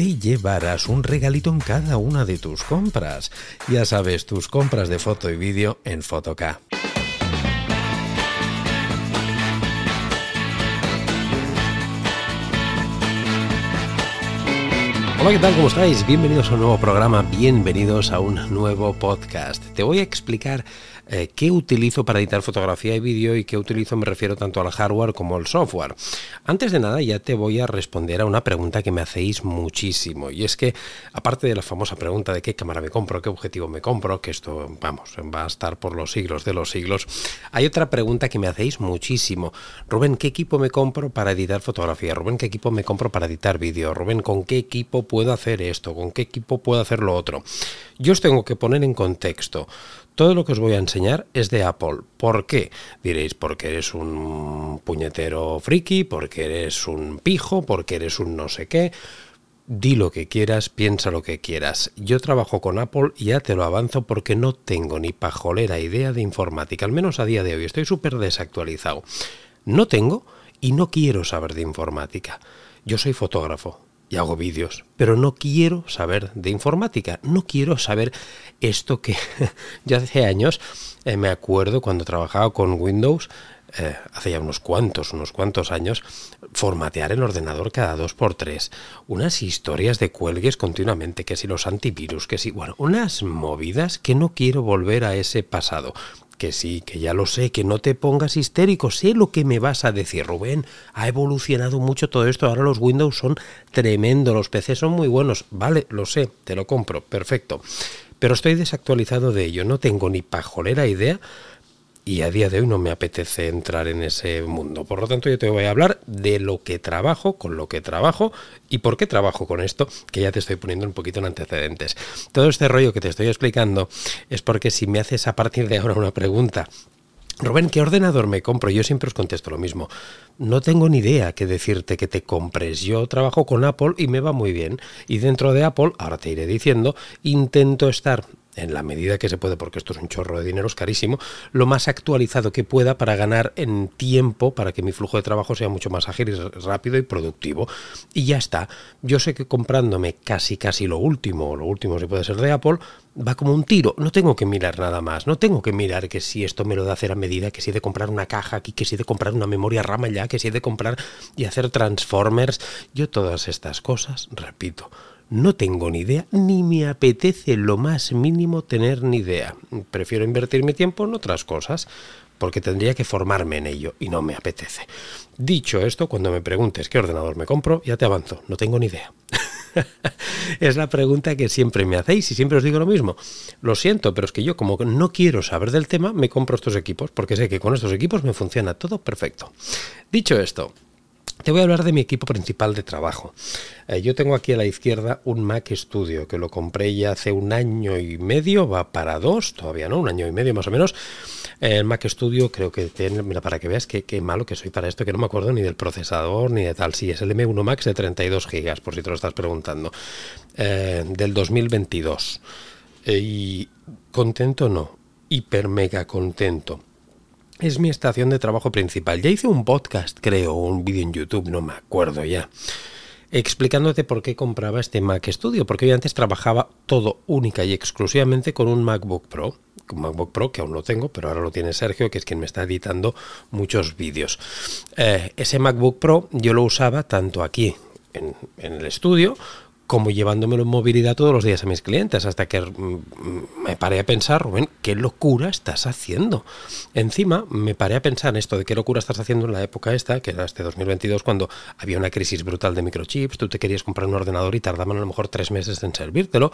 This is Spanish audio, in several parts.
te llevarás un regalito en cada una de tus compras. Ya sabes, tus compras de foto y vídeo en Fotoca. Hola, ¿qué tal? ¿Cómo estáis? Bienvenidos a un nuevo programa, bienvenidos a un nuevo podcast. Te voy a explicar eh, qué utilizo para editar fotografía y vídeo y qué utilizo me refiero tanto al hardware como al software. Antes de nada ya te voy a responder a una pregunta que me hacéis muchísimo y es que aparte de la famosa pregunta de qué cámara me compro, qué objetivo me compro, que esto vamos, va a estar por los siglos de los siglos, hay otra pregunta que me hacéis muchísimo. Rubén, ¿qué equipo me compro para editar fotografía? Rubén, ¿qué equipo me compro para editar vídeo? Rubén, ¿con qué equipo puedo hacer esto? ¿Con qué equipo puedo hacer lo otro? Yo os tengo que poner en contexto. Todo lo que os voy a enseñar es de Apple. ¿Por qué? Diréis, porque eres un puñetero friki, porque eres un pijo, porque eres un no sé qué. Di lo que quieras, piensa lo que quieras. Yo trabajo con Apple y ya te lo avanzo porque no tengo ni pajolera idea de informática, al menos a día de hoy. Estoy súper desactualizado. No tengo y no quiero saber de informática. Yo soy fotógrafo, y hago vídeos, pero no quiero saber de informática, no quiero saber esto que ya hace años eh, me acuerdo cuando trabajaba con Windows, eh, hace ya unos cuantos, unos cuantos años, formatear el ordenador cada dos por tres, unas historias de cuelgues continuamente, que si los antivirus, que si, bueno, unas movidas que no quiero volver a ese pasado que sí, que ya lo sé, que no te pongas histérico, sé lo que me vas a decir, Rubén, ha evolucionado mucho todo esto, ahora los Windows son tremendo, los PCs son muy buenos, vale, lo sé, te lo compro, perfecto, pero estoy desactualizado de ello, no tengo ni pajolera idea y a día de hoy no me apetece entrar en ese mundo. Por lo tanto, yo te voy a hablar de lo que trabajo, con lo que trabajo y por qué trabajo con esto, que ya te estoy poniendo un poquito en antecedentes. Todo este rollo que te estoy explicando es porque si me haces a partir de ahora una pregunta Rubén, ¿qué ordenador me compro? Yo siempre os contesto lo mismo. No tengo ni idea qué decirte que te compres. Yo trabajo con Apple y me va muy bien. Y dentro de Apple, ahora te iré diciendo, intento estar en la medida que se puede, porque esto es un chorro de dinero, es carísimo, lo más actualizado que pueda para ganar en tiempo, para que mi flujo de trabajo sea mucho más ágil y rápido y productivo. Y ya está. Yo sé que comprándome casi casi lo último, lo último si puede ser de Apple, va como un tiro. No tengo que mirar nada más. No tengo que mirar que si esto me lo da hacer a medida, que si he de comprar una caja aquí, que si he de comprar una memoria RAM ya, que si he de comprar y hacer transformers. Yo todas estas cosas, repito, no tengo ni idea, ni me apetece lo más mínimo tener ni idea. Prefiero invertir mi tiempo en otras cosas, porque tendría que formarme en ello y no me apetece. Dicho esto, cuando me preguntes qué ordenador me compro, ya te avanzo, no tengo ni idea. es la pregunta que siempre me hacéis y siempre os digo lo mismo. Lo siento, pero es que yo como no quiero saber del tema, me compro estos equipos, porque sé que con estos equipos me funciona todo perfecto. Dicho esto, te voy a hablar de mi equipo principal de trabajo. Eh, yo tengo aquí a la izquierda un Mac Studio que lo compré ya hace un año y medio, va para dos, todavía no, un año y medio más o menos. El Mac Studio creo que tiene, mira, para que veas qué, malo que soy para esto, que no me acuerdo ni del procesador ni de tal. Sí, es el M1 Max de 32 GB, por si te lo estás preguntando, eh, del 2022. Eh, y contento no, hiper mega contento es mi estación de trabajo principal. Ya hice un podcast, creo, un vídeo en YouTube, no me acuerdo ya, explicándote por qué compraba este Mac Studio, porque yo antes trabajaba todo única y exclusivamente con un MacBook Pro, un MacBook Pro que aún no tengo, pero ahora lo tiene Sergio, que es quien me está editando muchos vídeos. Eh, ese MacBook Pro yo lo usaba tanto aquí en, en el estudio como llevándomelo en movilidad todos los días a mis clientes, hasta que mm, me paré a pensar, Rubén, qué locura estás haciendo. Encima me paré a pensar en esto de qué locura estás haciendo en la época esta, que era este 2022, cuando había una crisis brutal de microchips, tú te querías comprar un ordenador y tardaban a lo mejor tres meses en servírtelo.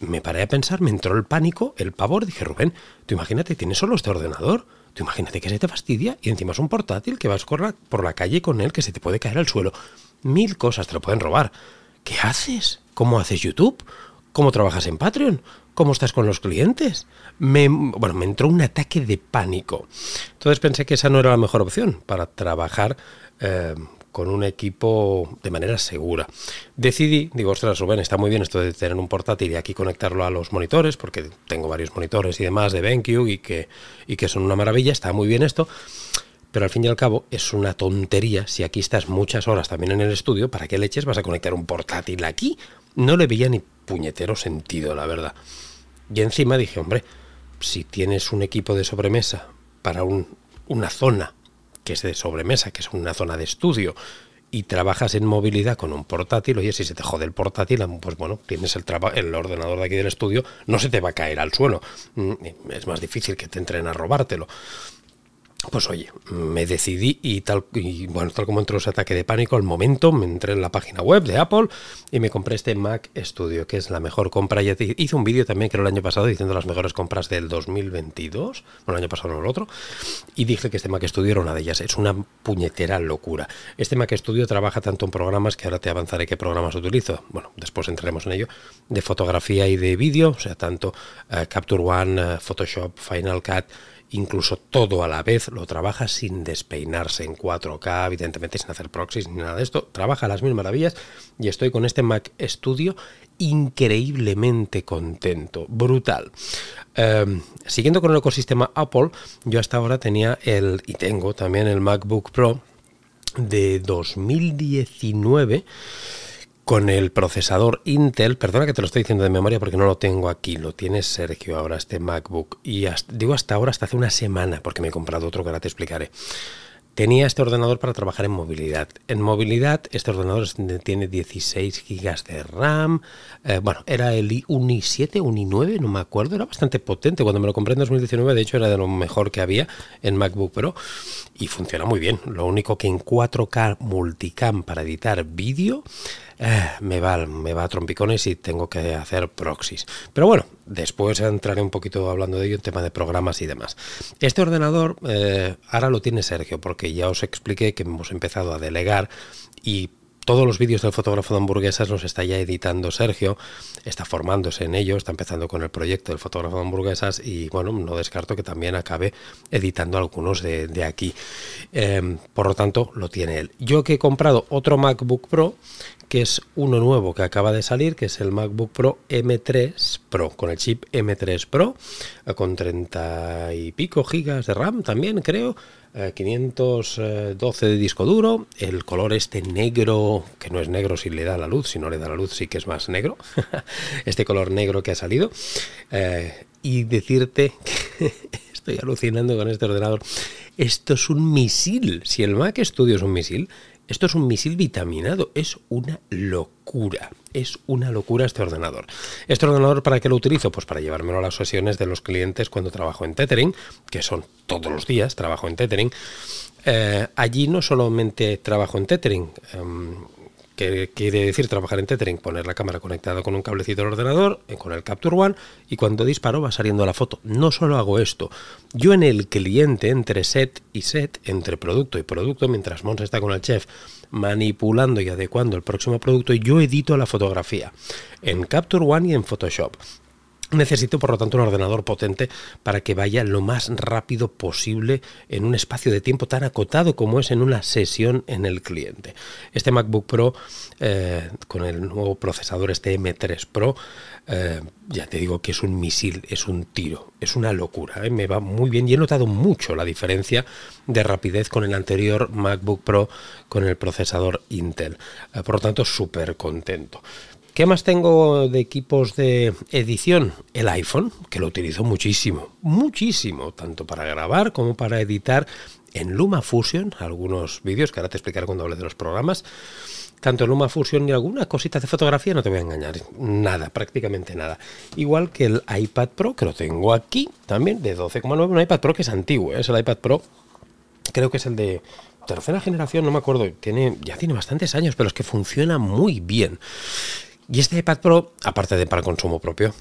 Me paré a pensar, me entró el pánico, el pavor, dije, Rubén, tú imagínate, tienes solo este ordenador. Tú imagínate que se te fastidia y encima es un portátil que vas por la calle con él que se te puede caer al suelo. Mil cosas te lo pueden robar. ¿Qué haces? ¿Cómo haces YouTube? ¿Cómo trabajas en Patreon? ¿Cómo estás con los clientes? Me, bueno, me entró un ataque de pánico. Entonces pensé que esa no era la mejor opción para trabajar eh, con un equipo de manera segura. Decidí, digo, ostras, Rubén, está muy bien esto de tener un portátil y aquí conectarlo a los monitores, porque tengo varios monitores y demás de BenQ y que, y que son una maravilla, está muy bien esto pero al fin y al cabo es una tontería si aquí estás muchas horas también en el estudio, ¿para qué leches vas a conectar un portátil aquí? No le veía ni puñetero sentido, la verdad. Y encima dije, hombre, si tienes un equipo de sobremesa para una zona que es de sobremesa, que es una zona de estudio, y trabajas en movilidad con un portátil, oye, si se te jode el portátil, pues bueno, tienes el, el ordenador de aquí del estudio, no se te va a caer al suelo. Mm, es más difícil que te entren a robártelo pues oye, me decidí y tal, y bueno, tal como entró ese ataque de pánico, al momento me entré en la página web de Apple y me compré este Mac Studio, que es la mejor compra. Ya hice un vídeo también, creo, el año pasado, diciendo las mejores compras del 2022, bueno, el año pasado no el otro, y dije que este Mac Studio era una de ellas. Es una puñetera locura. Este Mac Studio trabaja tanto en programas, que ahora te avanzaré qué programas utilizo, bueno, después entraremos en ello, de fotografía y de vídeo, o sea, tanto eh, Capture One, eh, Photoshop, Final Cut, incluso todo a la vez, lo trabaja sin despeinarse en 4K, evidentemente sin hacer proxies ni nada de esto, trabaja las mil maravillas y estoy con este Mac Studio increíblemente contento, brutal. Em, siguiendo con el ecosistema Apple, yo hasta ahora tenía el, y tengo también el MacBook Pro de 2019 con el procesador Intel, perdona que te lo estoy diciendo de memoria porque no lo tengo aquí, lo tiene Sergio ahora este MacBook y digo hasta ahora, hasta hace una semana, porque me he comprado otro que ahora te explicaré. Tenía este ordenador para trabajar en movilidad. En movilidad, este ordenador tiene 16 GB de RAM. Eh, bueno, era el un i7, un i9, no me acuerdo. Era bastante potente. Cuando me lo compré en 2019, de hecho, era de lo mejor que había en MacBook Pro. Y funciona muy bien. Lo único que en 4K multicam para editar vídeo eh, me, va, me va a trompicones y tengo que hacer proxies. Pero bueno, después entraré un poquito hablando de ello en tema de programas y demás. Este ordenador eh, ahora lo tiene Sergio, porque ya os expliqué que hemos empezado a delegar y todos los vídeos del fotógrafo de hamburguesas los está ya editando Sergio, está formándose en ello, está empezando con el proyecto del fotógrafo de hamburguesas y bueno, no descarto que también acabe editando algunos de, aquí. Em, por lo tanto, lo tiene él. Yo que he comprado otro MacBook Pro, que es uno nuevo que acaba de salir, que es el MacBook Pro M3 Pro, con el chip M3 Pro, con 30 y pico gigas de RAM también, creo. 512 de disco duro, el color este negro, que no es negro si le da la luz, si no le da la luz sí que es más negro, este color negro que ha salido, eh, y decirte que estoy alucinando con este ordenador, esto es un misil, si el Mac Studio es un misil, esto es un misil vitaminado, es una locura, es una locura este ordenador. ¿Este ordenador para qué lo utilizo? Pues para llevármelo a las sesiones de los clientes cuando trabajo en Tethering, que son todos los días, trabajo en Tethering. Eh, allí no solamente trabajo en Tethering, em, que quiere decir trabajar en tethering, poner la cámara conectada con un cablecito del ordenador, eh, con el Capture One, y cuando disparo va saliendo la foto. No solo hago esto, yo en el cliente, entre set y set, entre producto y producto, mientras Mons está con el chef manipulando y adecuando el próximo producto, yo edito la fotografía en Capture One y en Photoshop. Necesito, por lo tanto, un ordenador potente para que vaya lo más rápido posible en un espacio de tiempo tan acotado como es en una sesión en el cliente. Este MacBook Pro, eh, con el nuevo procesador, este M3 Pro, eh, ya te digo que es un misil, es un tiro, es una locura. ¿eh? Me va muy bien y he notado mucho la diferencia de rapidez con el anterior MacBook Pro con el procesador Intel. por lo tanto, súper contento. ¿Qué más tengo de equipos de edición? El iPhone, que lo utilizo muchísimo, muchísimo, tanto para grabar como para editar en LumaFusion algunos vídeos, que ahora te explicaré cuando hable de los programas. tanto Luma Fusion ni alguna cosita de fotografía, no te voy a engañar, nada, prácticamente nada. Igual que el iPad Pro, que lo tengo aquí también, de 12,9, un iPad Pro que es antiguo, ¿eh? es el iPad Pro, creo que es el de tercera generación, no me acuerdo, tiene, ya tiene bastantes años, pero es que funciona muy bien. Y este iPad Pro, aparte de para consumo propio,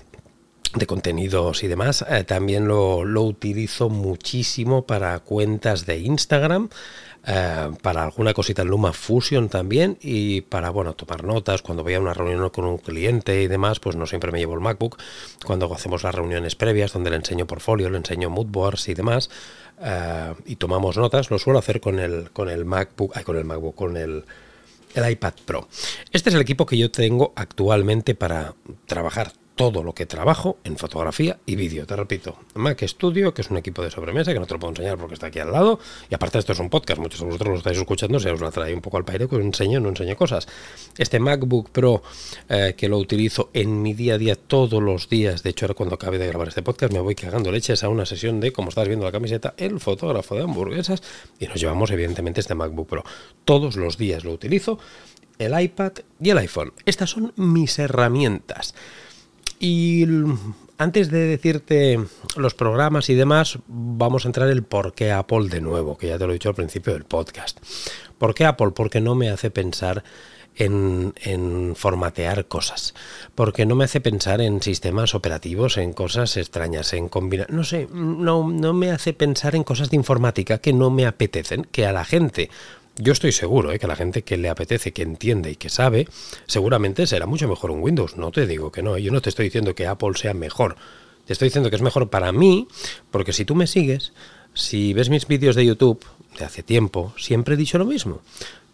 de contenidos y demás, eh, también lo, utilizo muchísimo para cuentas de Instagram, eh, para alguna cosita en Luma Fusion también y para, bueno, tomar notas cuando voy a una reunión con un cliente y demás, pues no siempre me llevo el MacBook. Cuando hacemos las reuniones previas donde le enseño portfolio, le enseño moodboards y demás eh, y tomamos notas, lo suelo hacer con el, con el MacBook, ay, con el MacBook, con el, el iPad Pro. Este es el equipo que yo tengo actualmente para trabajar todo lo que trabajo en fotografía y vídeo. Te repito, Mac Studio, que es un equipo de sobremesa que no te lo puedo enseñar porque está aquí al lado. Y aparte, esto es un podcast, muchos de vosotros lo estáis escuchando, se os la trae un poco al paire, que os enseño, no enseño cosas. Este MacBook Pro, eh, que lo utilizo en mi día a día todos los días. De hecho, ahora cuando acabe de grabar este podcast, me voy cagando leches a una sesión de, como estás viendo la camiseta, el fotógrafo de hamburguesas. Y nos llevamos, evidentemente, este MacBook Pro. Todos los días lo utilizo. El iPad y el iPhone. Estas son mis herramientas. Y antes de decirte los programas y demás, vamos a entrar el por qué Apple de nuevo, que ya te lo he dicho al principio del podcast. ¿Por qué Apple? Porque no me hace pensar en, en, formatear cosas, porque no me hace pensar en sistemas operativos, en cosas extrañas, en combinar, no sé, no, no me hace pensar en cosas de informática que no me apetecen, que a la gente yo estoy seguro ¿eh? que la gente que le apetece, que entiende y que sabe, seguramente será mucho mejor un Windows. No te digo que no. ¿eh? Yo no te estoy diciendo que Apple sea mejor. Te estoy diciendo que es mejor para mí, porque si tú me sigues, si ves mis vídeos de YouTube de hace tiempo, siempre he dicho lo mismo.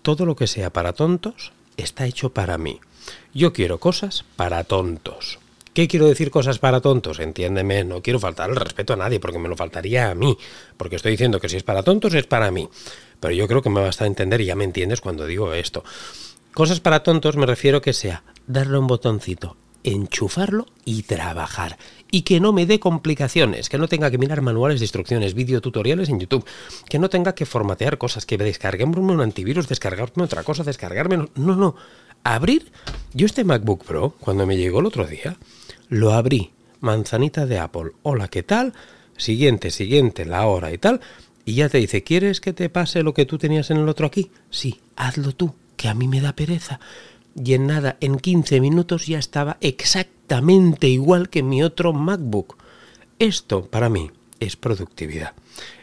Todo lo que sea para tontos está hecho para mí. Yo quiero cosas para tontos. ¿Qué quiero decir cosas para tontos? Entiéndeme, no quiero faltar el respeto a nadie porque me lo faltaría a mí. Porque estoy diciendo que si es para tontos es para mí. Pero yo creo que me vas a entender y ya me entiendes cuando digo esto. Cosas para tontos me refiero que sea darle un botoncito, enchufarlo y trabajar. Y que no me dé complicaciones, que no tenga que mirar manuales de instrucciones, videotutoriales en YouTube, que no tenga que formatear cosas, que descarguemos un antivirus, descargarme otra cosa, descargarme... No, no, abrir... Yo este MacBook Pro, cuando me llegó el otro día, lo abrí, manzanita de Apple, hola, ¿qué tal? Siguiente, siguiente, la hora y tal, y ya te dice, ¿quieres que te pase lo que tú tenías en el otro aquí? Sí, hazlo tú, que a mí me da pereza. Y en nada, en 15 minutos ya estaba exactamente igual que mi otro MacBook. Esto para mí es productividad.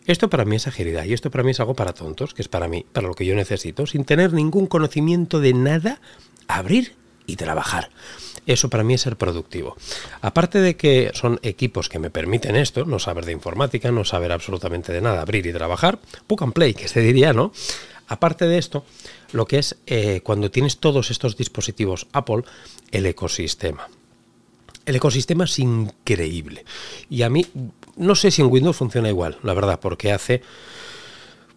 Esto para mí es agilidad y esto para mí es algo para tontos, que es para mí, para lo que yo necesito, sin tener ningún conocimiento de nada, abrir y trabajar. Eso para mí es ser productivo. Aparte de que son equipos que me permiten esto, no saber de informática, no saber absolutamente de nada, abrir y trabajar, book play, que se diría, ¿no? Aparte de esto, lo que es eh, cuando tienes todos estos dispositivos Apple, el ecosistema. El ecosistema es increíble. Y a mí, no sé si en Windows funciona igual, la verdad, porque hace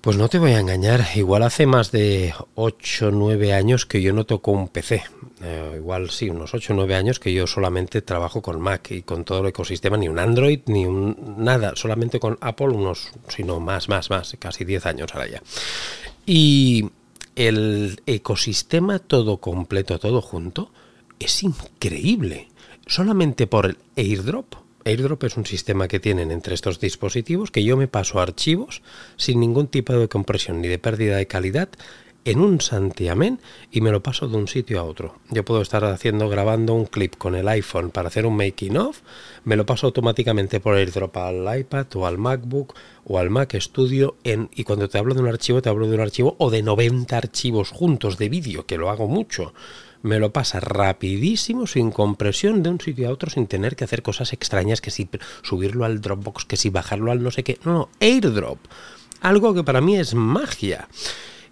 pues no te voy a engañar, igual hace más de 8 o 9 años que yo no toco un PC. Eh, igual sí, unos 8 o 9 años que yo solamente trabajo con Mac y con todo el ecosistema, ni un Android, ni un nada, solamente con Apple unos, si no más, más, más, casi 10 años ahora ya. Y el ecosistema todo completo, todo junto, es increíble. Solamente por el airdrop AirDrop es un sistema que tienen entre estos dispositivos que yo me paso archivos sin ningún tipo de compresión ni de pérdida de calidad en un santiamén y me lo paso de un sitio a otro. Yo puedo estar haciendo, grabando un clip con el iPhone para hacer un making of, me lo paso automáticamente por AirDrop al iPad o al MacBook o al Mac Studio en, y cuando te hablo de un archivo, te hablo de un archivo o de 90 archivos juntos de vídeo, que lo hago mucho me lo pasa rapidísimo, sin compresión, de un sitio a otro, sin tener que hacer cosas extrañas, que si subirlo al Dropbox, que si bajarlo al no sé qué. No, no, airdrop. Algo que para mí es magia.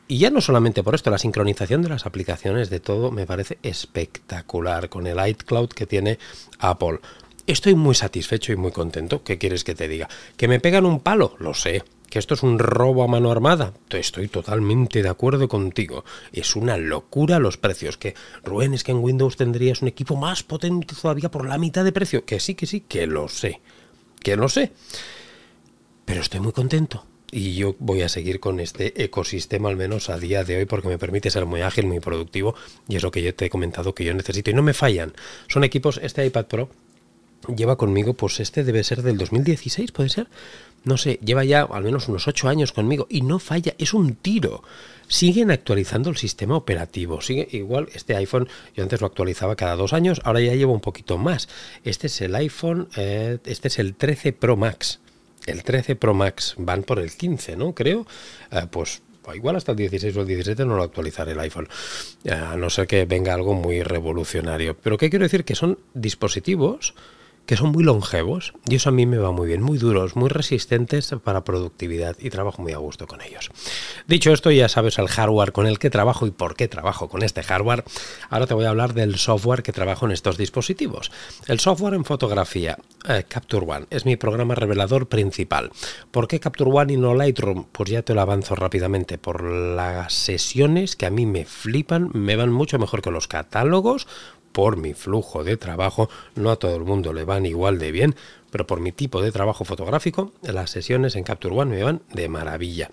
Y ya no solamente por esto, la sincronización de las aplicaciones de todo me parece espectacular con el iCloud que tiene Apple. Estoy muy satisfecho y muy contento. ¿Qué quieres que te diga? ¿Que me pegan un palo? Lo sé que esto es un robo a mano armada. Estoy totalmente de acuerdo contigo. Es una locura los precios. Que, Rubén, es que en Windows tendrías un equipo más potente todavía por la mitad de precio. Que sí, que sí, que lo sé. Que lo sé. Pero estoy muy contento. y yo voy a seguir con este ecosistema al menos a día de hoy porque me permite ser muy ágil, muy productivo y es lo que yo te he comentado que yo necesito y no me fallan. Son equipos, este iPad Pro lleva conmigo, pues este debe ser del 2016, puede ser. No sé, lleva ya al menos unos 8 años conmigo y no falla, es un tiro. Siguen actualizando el sistema operativo. Sigue igual este iPhone, yo antes lo actualizaba cada dos años, ahora ya lleva un poquito más. Este es el iPhone, eh, este es el 13 Pro Max. El 13 Pro Max van por el 15, ¿no? Creo. Eh, pues igual hasta el 16 o el 17 no lo actualizaré el iPhone, a no ser que venga algo muy revolucionario. Pero ¿qué quiero decir? Que son dispositivos que son muy longevos y eso a mí me va muy bien, muy duros, muy resistentes para productividad y trabajo muy a gusto con ellos. Dicho esto, ya sabes el hardware con el que trabajo y por qué trabajo con este hardware. Ahora te voy a hablar del software que trabajo en estos dispositivos. El software en fotografía, eh, Capture One, es mi programa revelador principal. ¿Por qué Capture One y no Lightroom? Pues ya te lo avanzo rápidamente. Por las sesiones que a mí me flipan, me van mucho mejor que los catálogos por mi flujo de trabajo, no a todo el mundo le van igual de bien, pero por mi tipo de trabajo fotográfico, las sesiones en Capture One me van de maravilla.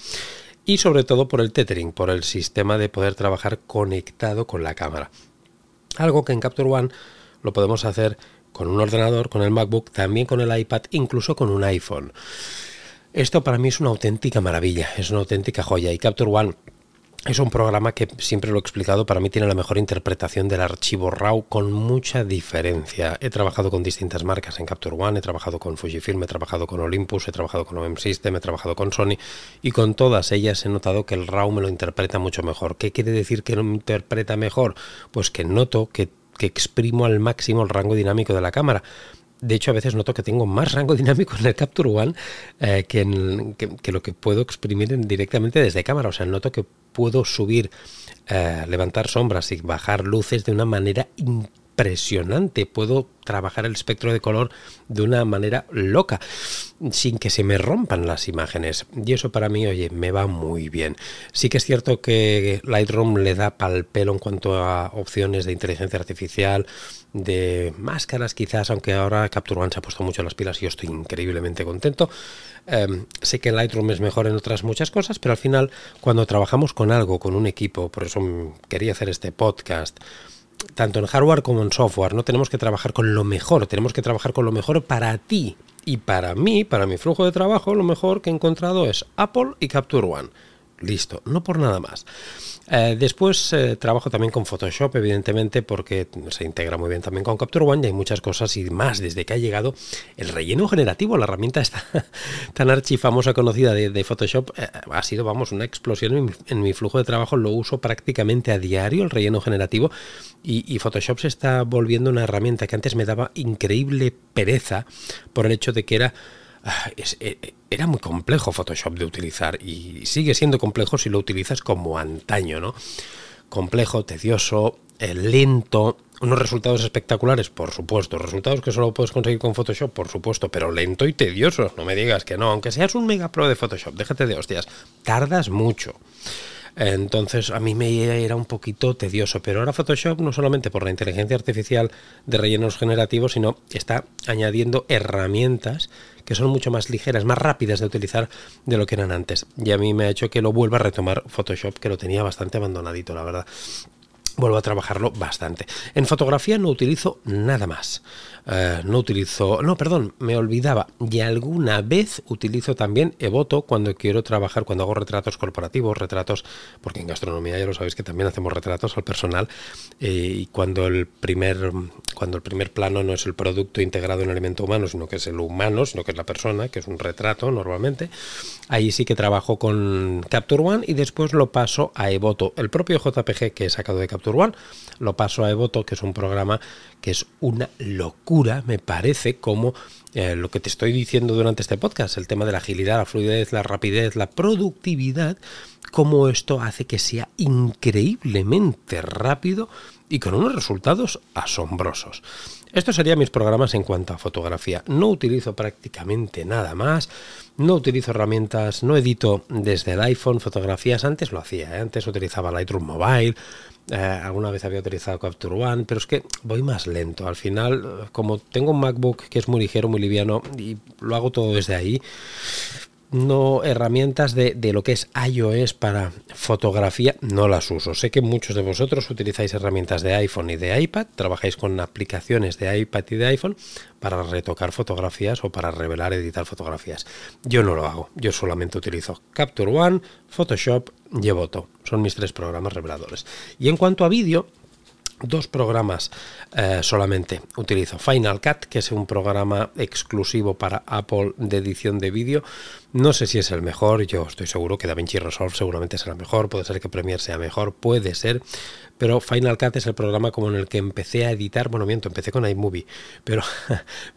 Y sobre todo por el tethering, por el sistema de poder trabajar conectado con la cámara. Algo que en Capture One lo podemos hacer con un ordenador, con el MacBook, también con el iPad, incluso con un iPhone. Esto para mí es una auténtica maravilla, es una auténtica joya y Capture One es un programa que siempre lo he explicado, para mí tiene la mejor interpretación del archivo RAW con mucha diferencia. He trabajado con distintas marcas en Capture One, he trabajado con Fujifilm, he trabajado con Olympus, he trabajado con OM System, he trabajado con Sony y con todas ellas he notado que el RAW me lo interpreta mucho mejor. ¿Qué quiere decir que lo interpreta mejor? Pues que noto que, que exprimo al máximo el rango dinámico de la cámara de hecho, a veces noto que tengo más rango dinámico en el Capture One eh, que, lo que puedo exprimir directamente desde cámara. O sea, noto que puedo subir, eh, levantar sombras y bajar luces de una manera impresionante. Puedo trabajar el espectro de color de una manera loca, sin que se me rompan las imágenes. Y eso para mí, oye, me va muy bien. Sí que es cierto que Lightroom le da pal pelo en cuanto a opciones de inteligencia artificial, de máscaras quizás, aunque ahora Capture One se ha puesto mucho las pilas y yo estoy increíblemente contento. Em, sé que Lightroom es mejor en otras muchas cosas, pero al final cuando trabajamos con algo, con un equipo, por eso quería hacer este podcast, tanto en hardware como en software, no tenemos que trabajar con lo mejor, tenemos que trabajar con lo mejor para ti. Y para mí, para mi flujo de trabajo, lo mejor que he encontrado es Apple y Capture One. Listo, no por nada más. Eh, después eh, trabajo también con Photoshop, evidentemente, porque se integra muy bien también con Capture One y hay muchas cosas y más desde que ha llegado el relleno generativo, la herramienta esta tan archifamosa conocida de, Photoshop, eh, ha sido, vamos, una explosión en mi, flujo de trabajo, lo uso prácticamente a diario, el relleno generativo, y, Photoshop se está volviendo una herramienta que antes me daba increíble pereza por el hecho de que era... Ah, era muy complejo Photoshop de utilizar y sigue siendo complejo si lo utilizas como antaño, ¿no? Complejo, tedioso, eh, lento, unos resultados espectaculares, por supuesto, resultados que solo puedes conseguir con Photoshop, por supuesto, pero lento y tedioso, no me digas que no, aunque seas un mega pro de Photoshop, déjate de hostias, tardas mucho. Entonces a mí me era un poquito tedioso, pero ahora Photoshop no solamente por la inteligencia artificial de rellenos generativos, sino está añadiendo herramientas que son mucho más ligeras, más rápidas de utilizar de lo que eran antes. Y a mí me ha hecho que lo vuelva a retomar Photoshop, que lo tenía bastante abandonadito, la verdad vuelvo a trabajarlo bastante. En fotografía no utilizo nada más. Eh, no utilizo, no, perdón, me olvidaba. Y alguna vez utilizo también Evoto cuando quiero trabajar, cuando hago retratos corporativos, retratos, porque en gastronomía ya lo sabéis que también hacemos retratos al personal. Eh, y cuando el primer, cuando el primer plano no es el producto integrado en el elemento humano, sino que es el humano, sino que es la persona, que es un retrato normalmente, ahí sí que trabajo con Capture One y después lo paso a Evoto. El propio JPG que he sacado de Capture One. Lo paso a Evoto, que es un programa que es una locura, me parece, como eh, lo que te estoy diciendo durante este podcast, el tema de la agilidad, la fluidez, la rapidez, la productividad, cómo esto hace que sea increíblemente rápido y con unos resultados asombrosos. Estos serían mis programas en cuanto a fotografía. No utilizo prácticamente nada más. No utilizo herramientas, no edito desde el iPhone fotografías. Antes lo hacía, ¿eh? antes utilizaba Lightroom Mobile, eh, alguna vez había utilizado Capture One, pero es que voy más lento. Al final, como tengo un MacBook que es muy ligero, muy liviano y lo hago todo desde ahí, no herramientas de, de, lo que es iOS para fotografía, no las uso. Sé que muchos de vosotros utilizáis herramientas de iPhone y de iPad, trabajáis con aplicaciones de iPad y de iPhone para retocar fotografías o para revelar, editar fotografías. Yo no lo hago, yo solamente utilizo Capture One, Photoshop y Evoto. Son mis tres programas reveladores. Y en cuanto a vídeo, dos programas eh, solamente utilizo. Final Cut, que es un programa exclusivo para Apple de edición de vídeo. No sé si es el mejor, yo estoy seguro que DaVinci Resolve seguramente será mejor, puede ser que Premiere sea mejor, puede ser, pero Final Cut es el programa como en el que empecé a editar, bueno, miento, empecé con iMovie, pero,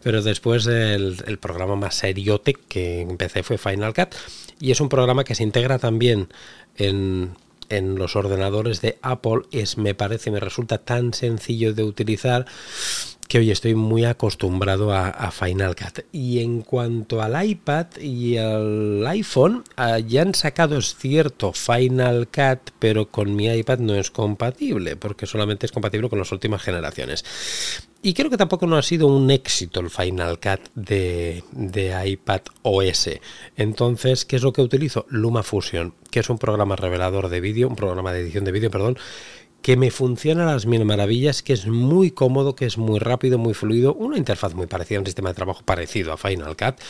pero después el, programa más seriote que empecé fue Final Cut y es un programa que se integra también en en los ordenadores de Apple es, me parece, me resulta tan sencillo de utilizar que hoy estoy muy acostumbrado a, Final Cut. Y en cuanto al iPad y al iPhone, ah, ya han sacado, es cierto, Final Cut, pero con mi iPad no es compatible, porque solamente es compatible con las últimas generaciones. Y creo que tampoco no ha sido un éxito el Final Cut de, de iPad OS. Entonces, ¿qué es lo que utilizo? LumaFusion, que es un programa revelador de vídeo, un programa de edición de vídeo, perdón, que me funciona a las mil maravillas, que es muy cómodo, que es muy rápido, muy fluido, una interfaz muy parecida, un sistema de trabajo parecido a Final Cut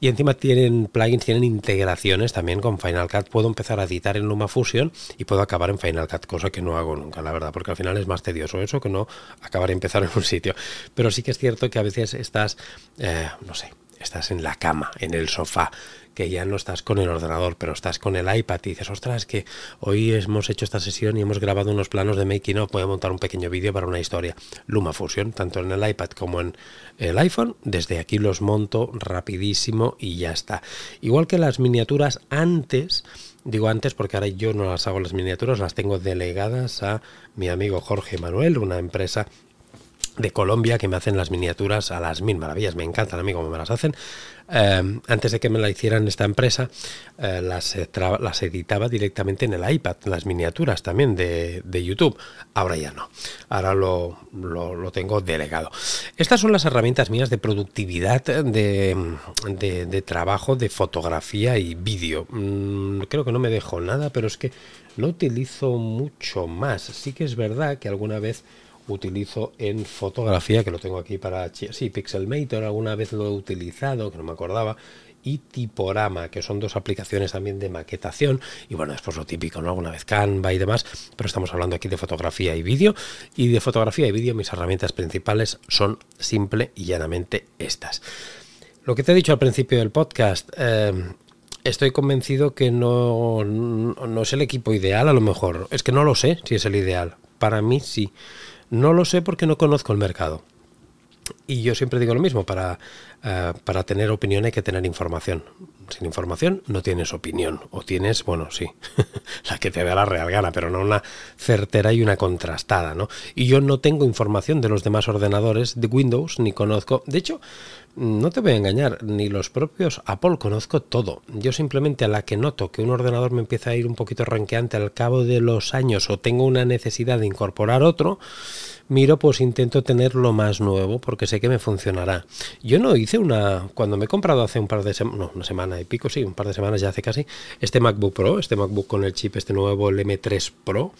y encima tienen plugins, tienen integraciones también con Final Cut. Puedo empezar a editar en LumaFusion y puedo acabar en Final Cut, cosa que no hago nunca, la verdad, porque al final es más tedioso eso que no acabar y empezar en un sitio. Pero sí que es cierto que a veces estás, eh, no sé, estás en la cama, en el sofá, que ya no estás con el ordenador, pero estás con el iPad y dices, ostras, que hoy hemos hecho esta sesión y hemos grabado unos planos de making of, voy a montar un pequeño vídeo para una historia. LumaFusion, tanto en el iPad como en el iPhone, desde aquí los monto rapidísimo y ya está. Igual que las miniaturas antes, Digo antes porque ahora yo no las hago las miniaturas, las tengo delegadas a mi amigo Jorge Manuel, una empresa de Colombia que me hacen las miniaturas a las mil maravillas. Me encantan a mí como me las hacen. Eh, antes de que me la hicieran esta empresa, eh, las, las, editaba directamente en el iPad, las miniaturas también de, YouTube. Ahora ya no. Ahora lo, lo, tengo delegado. Estas son las herramientas mías de productividad, de, de, trabajo, de fotografía y vídeo. Mm, creo que no me dejo nada, pero es que no utilizo mucho más. Sí que es verdad que alguna vez utilizo en fotografía, que lo tengo aquí para... Sí, Pixelmator alguna vez lo he utilizado, que no me acordaba, y Tiporama, que son dos aplicaciones también de maquetación, y bueno, después lo típico, ¿no? Alguna vez Canva y demás, pero estamos hablando aquí de fotografía y vídeo, y de fotografía y vídeo mis herramientas principales son simple y llanamente estas. Lo que te he dicho al principio del podcast, eh, estoy convencido que no, no es el equipo ideal, a lo mejor, es que no lo sé si es el ideal, para mí sí. No lo sé porque no conozco el mercado. Y yo siempre digo lo mismo, para, eh, para tener opinión hay que tener información. Sin información no tienes opinión. O tienes, bueno, sí, la que te da la real gana, pero no una certera y una contrastada, ¿no? Y yo no tengo información de los demás ordenadores de Windows, ni conozco. De hecho, no te voy a engañar, ni los propios Apple conozco todo. Yo simplemente a la que noto que un ordenador me empieza a ir un poquito ranqueante al cabo de los años o tengo una necesidad de incorporar otro, miro pues intento tener lo más nuevo porque sé que me funcionará. Yo no hice una, cuando me he comprado hace un par de semanas, no, una semana y pico, sí, un par de semanas ya hace casi, este MacBook Pro, este MacBook con el chip este nuevo, el M3 Pro,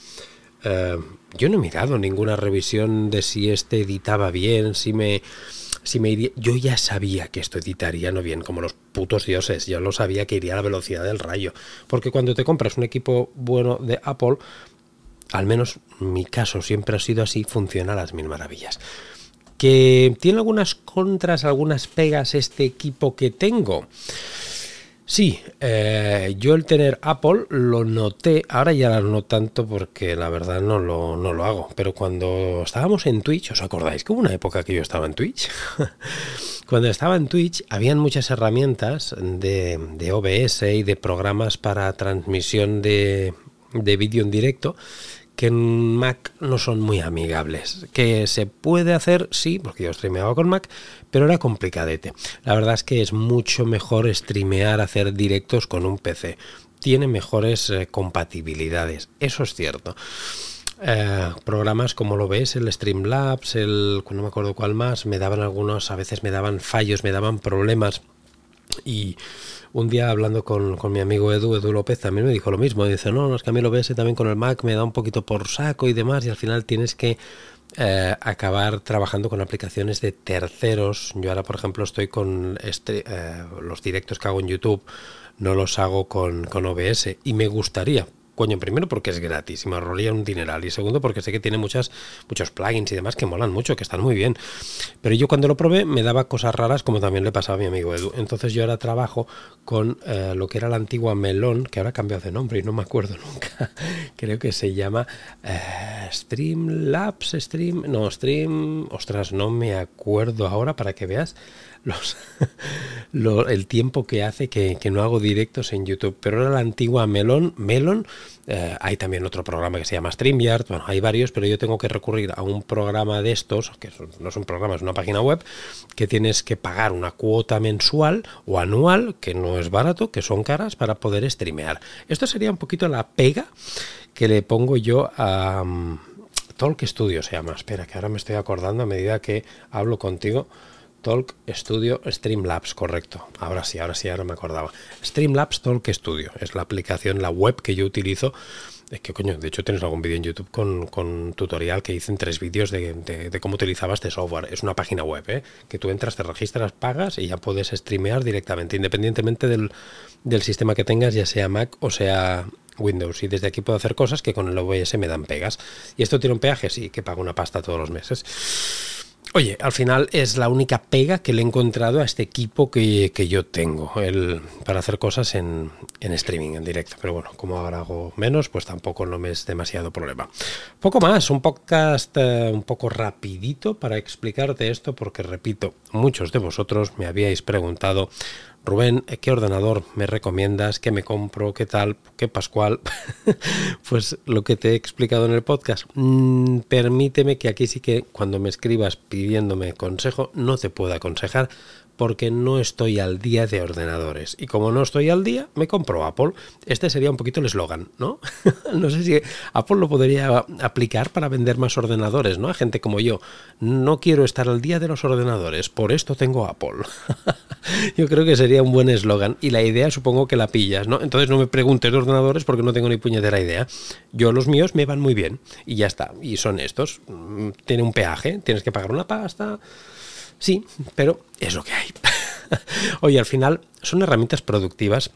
eh, yo no he mirado ninguna revisión de si este editaba bien, si me si me iría, yo ya sabía que esto editaría no bien, como los putos dioses, yo lo sabía que iría a la velocidad del rayo, porque cuando te compras un equipo bueno de Apple, al menos mi caso siempre ha sido así, funciona a las mil maravillas. Que tiene algunas contras, algunas pegas este equipo que tengo. Sí, eh, yo el tener Apple lo noté, ahora ya no tanto porque la verdad no lo, no lo hago, pero cuando estábamos en Twitch, ¿os acordáis que hubo una época que yo estaba en Twitch? cuando estaba en Twitch habían muchas herramientas de, de OBS y de programas para transmisión de, de vídeo en directo que en Mac no son muy amigables. Que se puede hacer, sí, porque yo streameaba con Mac, pero era complicadete. La verdad es que es mucho mejor streamear, hacer directos con un PC. Tiene mejores eh, compatibilidades, eso es cierto. Eh, programas como lo ves, el Streamlabs, el no me acuerdo cuál más, me daban algunos, a veces me daban fallos, me daban problemas Y un día hablando con, con, mi amigo Edu, Edu López, también me dijo lo mismo. Dice, no, no, es que a mí lo ves también con el Mac me da un poquito por saco y demás, y al final tienes que eh, acabar trabajando con aplicaciones de terceros. Yo ahora, por ejemplo, estoy con este, eh, los directos que hago en YouTube, no los hago con, con OBS y me gustaría, Coño, primero porque es gratis y me ahorraría un dineral. Y segundo porque sé que tiene muchas, muchos plugins y demás que molan mucho, que están muy bien. Pero yo cuando lo probé me daba cosas raras como también le pasaba a mi amigo Edu. Entonces yo ahora trabajo con eh, lo que era la antigua Melon, que ahora ha cambiado de nombre y no me acuerdo nunca. Creo que se llama eh, Streamlabs, Stream... No, Stream... Ostras, no me acuerdo ahora para que veas el tiempo que hace que, no hago directos en YouTube. Pero era la antigua Melon. Melon, eh, hay también otro programa que se llama StreamYard. Bueno, hay varios, pero yo tengo que recurrir a un programa de estos, que no es un programa, es una página web, que tienes que pagar una cuota mensual o anual, que no es barato, que son caras, para poder streamear. Esto sería un poquito la pega que le pongo yo a... Um, Talk Studio se llama. Espera, que ahora me estoy acordando a medida que hablo contigo. Talk Studio Streamlabs, correcto. Ahora sí, ahora sí, ahora me acordaba. Streamlabs Talk Studio es la aplicación, la web que yo utilizo. Es que coño, de hecho tienes algún vídeo en YouTube con, con, tutorial que hice en tres vídeos de, cómo utilizaba este software. Es una página web, ¿eh? que tú entras, te registras, pagas y ya puedes streamear directamente, independientemente del, del sistema que tengas, ya sea Mac o sea Windows y desde aquí puedo hacer cosas que con el OBS me dan pegas. ¿Y esto tiene un peaje? Sí, que pago una pasta todos los meses. Oye, al final es la única pega que le he encontrado a este equipo que, yo tengo el, para hacer cosas en, streaming, en directo. Pero bueno, como ahora hago menos, pues tampoco no me es demasiado problema. Poco más, un podcast eh, un poco rapidito para explicarte esto, porque repito, muchos de vosotros me habíais preguntado Rubén, ¿qué ordenador me recomiendas? ¿Qué me compro? ¿Qué tal? ¿Qué Pascual? pues lo que te he explicado en el podcast. Mm, permíteme que aquí sí que cuando me escribas pidiéndome consejo, no te puedo aconsejar porque no estoy al día de ordenadores. Y como no estoy al día, me compro Apple. Este sería un poquito el eslogan, ¿no? no sé si Apple lo podría aplicar para vender más ordenadores, ¿no? A gente como yo. No quiero estar al día de los ordenadores, por esto tengo Apple. yo creo que sería un buen eslogan. Y la idea supongo que la pillas, ¿no? Entonces no me preguntes de ordenadores porque no tengo ni puñetera idea. Yo los míos me van muy bien y ya está. Y son estos. Mm, tiene un peaje, tienes que pagar una pasta Sí, pero es lo que hay. Oye, al final son herramientas productivas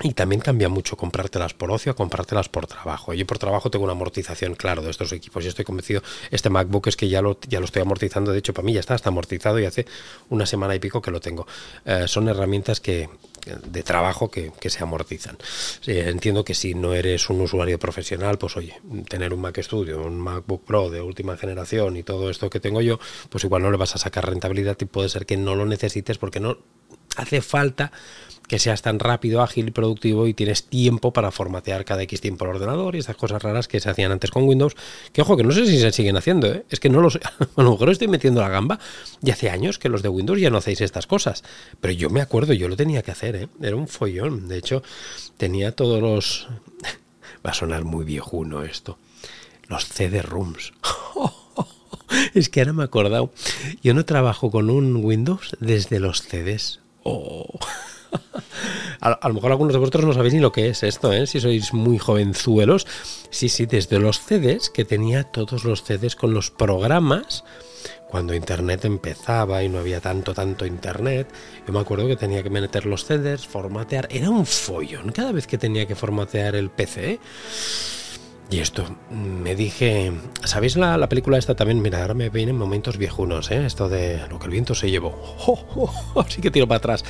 y también cambia mucho comprártelas por ocio a comprártelas por trabajo. Yo por trabajo tengo una amortización, claro, de estos equipos y estoy convencido, este MacBook es que ya lo, ya lo estoy amortizando, de hecho para mí ya está, está amortizado y hace una semana y pico que lo tengo. Eh, son herramientas que, de trabajo que, se amortizan. entiendo que si no eres un usuario profesional, pues oye, tener un Mac Studio, un MacBook Pro de última generación y todo esto que tengo yo, pues igual no le vas a sacar rentabilidad y puede ser que no lo necesites porque no hace falta que seas tan rápido, ágil y productivo y tienes tiempo para formatear cada X tiempo el ordenador y estas cosas raras que se hacían antes con Windows, que ojo, que no sé si se siguen haciendo, ¿eh? es que no lo sé, a lo mejor estoy metiendo la gamba y hace años que los de Windows ya no hacéis estas cosas, pero yo me acuerdo, yo lo tenía que hacer, ¿eh? era un follón, de hecho tenía todos los... Va a sonar muy viejuno esto. Los CD-ROOMs. es que ahora me he acordado. Yo no trabajo con un Windows desde los CDs. Oh. A, lo mejor algunos de vosotros no sabéis ni lo que es esto, ¿eh? si sois muy jovenzuelos. Sí, sí, desde los CDs, que tenía todos los CDs con los programas, cuando Internet empezaba y no había tanto, tanto Internet, yo me acuerdo que tenía que meter los CDs, formatear, era un follón cada vez que tenía que formatear el PC. Y esto, me dije, ¿sabéis la, película esta también? Mira, ahora me vienen momentos viejunos, ¿eh? Esto de lo que el viento se llevó. Así que tiro para atrás.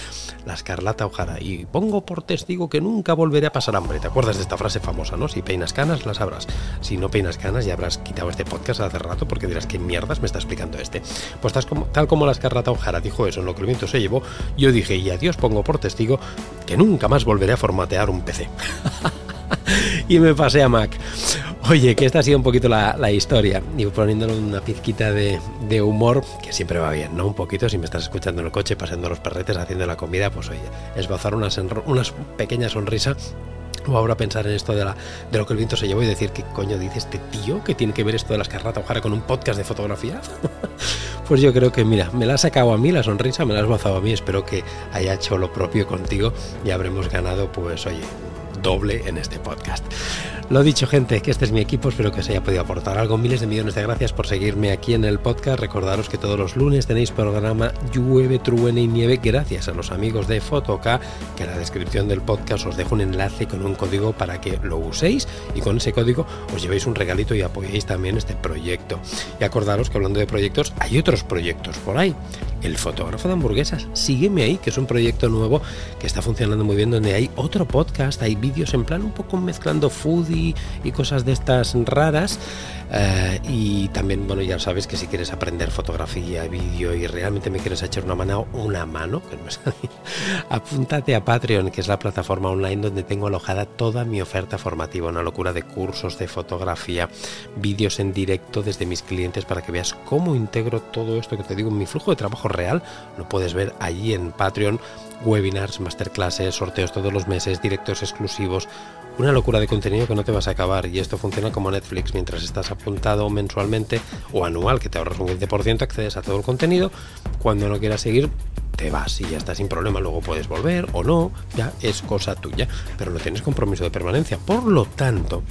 La escarlata Ojara. Y pongo por testigo que nunca volveré a pasar hambre. ¿Te acuerdas de esta frase famosa, no? Si peinas canas, las sabrás. Si no peinas canas, ya habrás quitado este podcast hace rato porque dirás, ¿qué mierdas me está explicando este? Pues tal como, la escarlata Ojara dijo eso en lo que el viento se llevó, yo dije, y a Dios pongo por testigo que nunca más volveré a formatear un PC. y me pasé a Mac. Oye, que esta ha sido un poquito la, historia. Y poniéndole una pizquita de, humor, que siempre va bien, ¿no? Un poquito, si me estás escuchando en el coche, pasando los perretes, haciendo la comida, pues oye, esbozar una, una pequeña sonrisa o ahora pensar en esto de, la, lo que el viento se llevó y decir, ¿qué coño dice este tío que tiene que ver esto de las carratas Ojara con un podcast de fotografía? Pues yo creo que, mira, me la has sacado a mí la sonrisa, me la has gozado a mí. Espero que haya hecho lo propio contigo y habremos ganado, pues, oye, doble en este podcast. Lo dicho, gente, que este es mi equipo, espero que os haya podido aportar algo. Miles de millones de gracias por seguirme aquí en el podcast. Recordaros que todos los lunes tenéis programa Llueve, Truene y Nieve, gracias a los amigos de Fotoca, que en la descripción del podcast os dejo un enlace con un código para que lo uséis y con ese código os llevéis un regalito y apoyéis también este proyecto. Y acordaros que hablando de proyectos, hay otros proyectos por ahí. El fotógrafo de hamburguesas, sígueme ahí, que es un proyecto nuevo que está funcionando muy bien, donde hay otro podcast, hay vídeos en plan un poco mezclando foodie y, cosas de estas raras. Eh, y también, bueno, ya sabes que si quieres aprender fotografía, vídeo y realmente me quieres echar una mano, una mano, que no apúntate a Patreon, que es la plataforma online donde tengo alojada toda mi oferta formativa, una locura de cursos de fotografía, vídeos en directo desde mis clientes para que veas cómo integro todo esto que te digo mi flujo de trabajo real. Lo puedes ver allí en Patreon, webinars, masterclasses, sorteos todos los meses, directos exclusivos, una locura de contenido que no te vas a acabar y esto funciona como Netflix. Mientras estás apuntado mensualmente o anual que te ahorras un 20% accedes a todo el contenido. Cuando no quieras seguir te vas y ya está sin problema. Luego puedes volver o no ya es cosa tuya. Pero no tienes compromiso de permanencia. Por lo tanto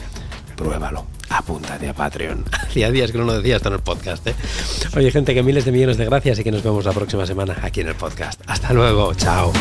pruébalo apúntate a Patreon. Hacía días que no lo decía esto en el podcast. ¿eh? Oye, gente, que miles de millones de gracias y que nos vemos la próxima semana aquí en el podcast. Hasta luego, chao.